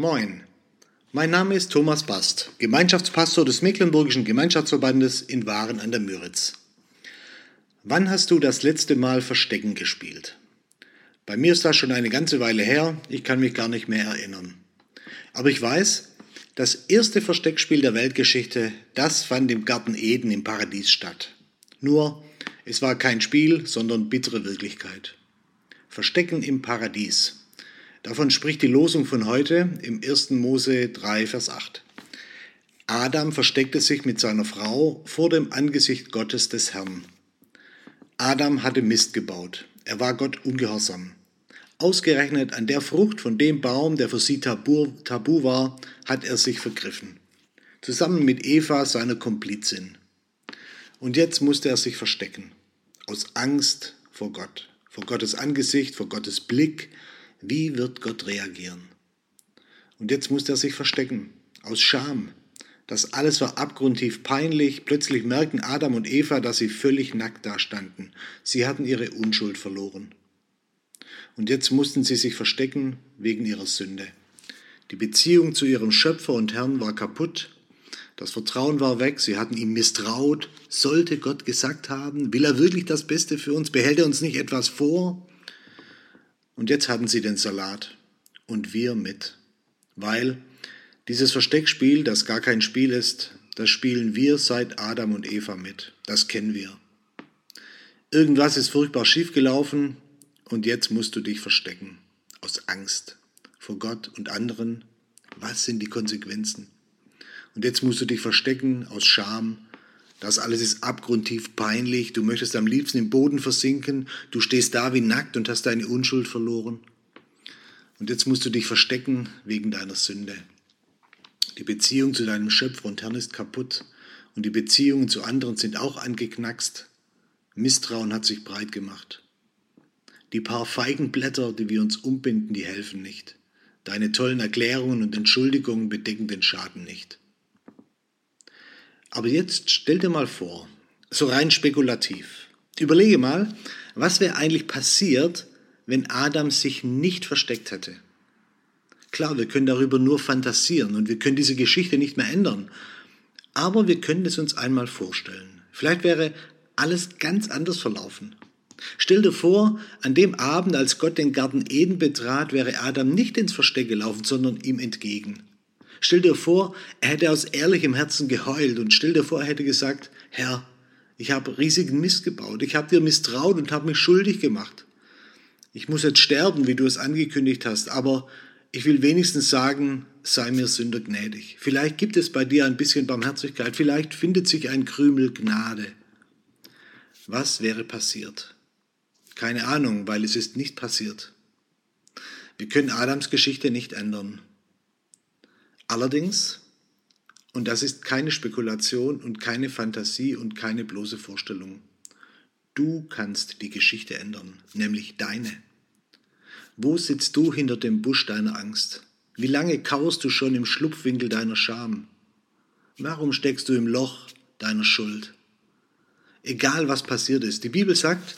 Moin, mein Name ist Thomas Bast, Gemeinschaftspastor des Mecklenburgischen Gemeinschaftsverbandes in Waren an der Müritz. Wann hast du das letzte Mal Verstecken gespielt? Bei mir ist das schon eine ganze Weile her, ich kann mich gar nicht mehr erinnern. Aber ich weiß, das erste Versteckspiel der Weltgeschichte, das fand im Garten Eden im Paradies statt. Nur, es war kein Spiel, sondern bittere Wirklichkeit. Verstecken im Paradies. Davon spricht die Losung von heute im 1. Mose 3, Vers 8. Adam versteckte sich mit seiner Frau vor dem Angesicht Gottes des Herrn. Adam hatte Mist gebaut. Er war Gott ungehorsam. Ausgerechnet an der Frucht von dem Baum, der für sie tabu, tabu war, hat er sich vergriffen. Zusammen mit Eva, seiner Komplizin. Und jetzt musste er sich verstecken. Aus Angst vor Gott. Vor Gottes Angesicht, vor Gottes Blick, wie wird Gott reagieren? Und jetzt musste er sich verstecken, aus Scham. Das alles war abgrundtief peinlich. Plötzlich merken Adam und Eva, dass sie völlig nackt dastanden. Sie hatten ihre Unschuld verloren. Und jetzt mussten sie sich verstecken wegen ihrer Sünde. Die Beziehung zu ihrem Schöpfer und Herrn war kaputt. Das Vertrauen war weg. Sie hatten ihm misstraut. Sollte Gott gesagt haben, will er wirklich das Beste für uns? Behält er uns nicht etwas vor? Und jetzt hatten sie den Salat und wir mit, weil dieses Versteckspiel, das gar kein Spiel ist, das spielen wir seit Adam und Eva mit. Das kennen wir. Irgendwas ist furchtbar schiefgelaufen und jetzt musst du dich verstecken. Aus Angst vor Gott und anderen. Was sind die Konsequenzen? Und jetzt musst du dich verstecken aus Scham das alles ist abgrundtief peinlich. Du möchtest am liebsten im Boden versinken. Du stehst da wie nackt und hast deine Unschuld verloren. Und jetzt musst du dich verstecken wegen deiner Sünde. Die Beziehung zu deinem Schöpfer und Herrn ist kaputt und die Beziehungen zu anderen sind auch angeknackst. Misstrauen hat sich breit gemacht. Die paar Feigenblätter, die wir uns umbinden, die helfen nicht. Deine tollen Erklärungen und Entschuldigungen bedecken den Schaden nicht. Aber jetzt stell dir mal vor, so rein spekulativ, überlege mal, was wäre eigentlich passiert, wenn Adam sich nicht versteckt hätte. Klar, wir können darüber nur fantasieren und wir können diese Geschichte nicht mehr ändern. Aber wir können es uns einmal vorstellen. Vielleicht wäre alles ganz anders verlaufen. Stell dir vor, an dem Abend, als Gott den Garten Eden betrat, wäre Adam nicht ins Versteck gelaufen, sondern ihm entgegen. Stell dir vor, er hätte aus ehrlichem Herzen geheult und stell dir vor, er hätte gesagt, Herr, ich habe riesigen Mist gebaut, ich habe dir misstraut und habe mich schuldig gemacht. Ich muss jetzt sterben, wie du es angekündigt hast, aber ich will wenigstens sagen, sei mir Sünder gnädig. Vielleicht gibt es bei dir ein bisschen Barmherzigkeit, vielleicht findet sich ein Krümel Gnade. Was wäre passiert? Keine Ahnung, weil es ist nicht passiert. Wir können Adams Geschichte nicht ändern. Allerdings, und das ist keine Spekulation und keine Fantasie und keine bloße Vorstellung, du kannst die Geschichte ändern, nämlich deine. Wo sitzt du hinter dem Busch deiner Angst? Wie lange kauerst du schon im Schlupfwinkel deiner Scham? Warum steckst du im Loch deiner Schuld? Egal was passiert ist, die Bibel sagt,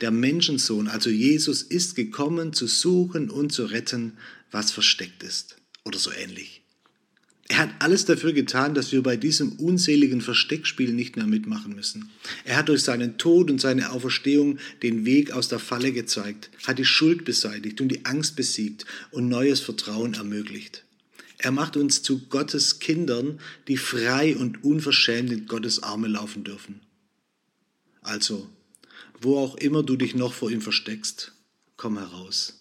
der Menschensohn, also Jesus, ist gekommen zu suchen und zu retten, was versteckt ist. Oder so ähnlich. Er hat alles dafür getan, dass wir bei diesem unseligen Versteckspiel nicht mehr mitmachen müssen. Er hat durch seinen Tod und seine Auferstehung den Weg aus der Falle gezeigt, hat die Schuld beseitigt und die Angst besiegt und neues Vertrauen ermöglicht. Er macht uns zu Gottes Kindern, die frei und unverschämt in Gottes Arme laufen dürfen. Also, wo auch immer du dich noch vor ihm versteckst, komm heraus.